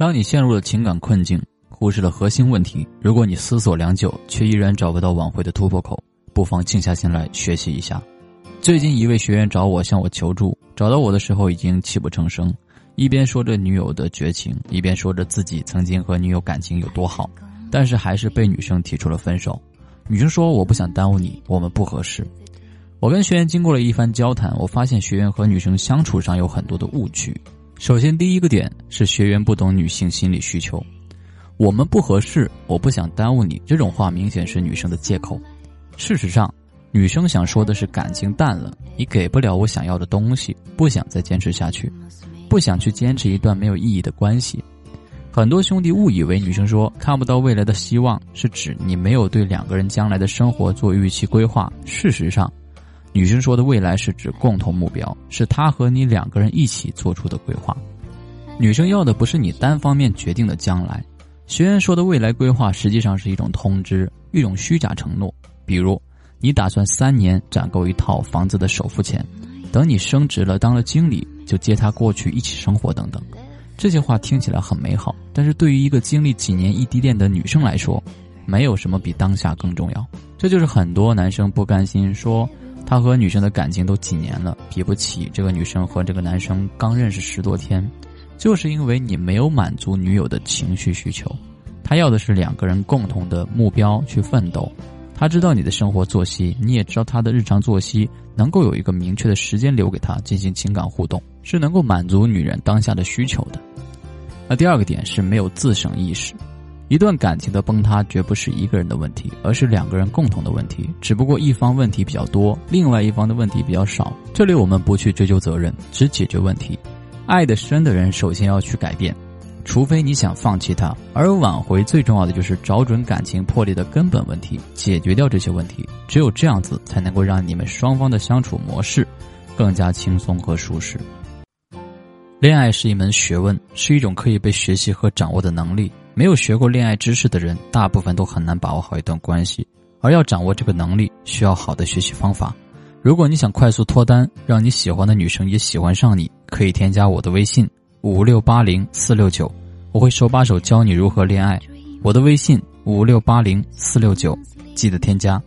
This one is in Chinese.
当你陷入了情感困境，忽视了核心问题，如果你思索良久却依然找不到挽回的突破口，不妨静下心来学习一下。最近一位学员找我向我求助，找到我的时候已经泣不成声，一边说着女友的绝情，一边说着自己曾经和女友感情有多好，但是还是被女生提出了分手。女生说：“我不想耽误你，我们不合适。”我跟学员经过了一番交谈，我发现学员和女生相处上有很多的误区。首先，第一个点是学员不懂女性心理需求。我们不合适，我不想耽误你，这种话明显是女生的借口。事实上，女生想说的是感情淡了，你给不了我想要的东西，不想再坚持下去，不想去坚持一段没有意义的关系。很多兄弟误以为女生说看不到未来的希望，是指你没有对两个人将来的生活做预期规划。事实上，女生说的未来是指共同目标，是她和你两个人一起做出的规划。女生要的不是你单方面决定的将来。学员说的未来规划实际上是一种通知，一种虚假承诺。比如，你打算三年攒够一套房子的首付钱，等你升职了当了经理就接她过去一起生活等等。这些话听起来很美好，但是对于一个经历几年异地恋的女生来说，没有什么比当下更重要。这就是很多男生不甘心说。他和女生的感情都几年了，比不起这个女生和这个男生刚认识十多天，就是因为你没有满足女友的情绪需求，他要的是两个人共同的目标去奋斗。他知道你的生活作息，你也知道他的日常作息，能够有一个明确的时间留给他进行情感互动，是能够满足女人当下的需求的。那第二个点是没有自省意识。一段感情的崩塌绝不是一个人的问题，而是两个人共同的问题。只不过一方问题比较多，另外一方的问题比较少。这里我们不去追究责任，只解决问题。爱得深的人首先要去改变，除非你想放弃他。而挽回最重要的就是找准感情破裂的根本问题，解决掉这些问题。只有这样子，才能够让你们双方的相处模式更加轻松和舒适。恋爱是一门学问，是一种可以被学习和掌握的能力。没有学过恋爱知识的人，大部分都很难把握好一段关系。而要掌握这个能力，需要好的学习方法。如果你想快速脱单，让你喜欢的女生也喜欢上你，可以添加我的微信五六八零四六九，我会手把手教你如何恋爱。我的微信五六八零四六九，记得添加。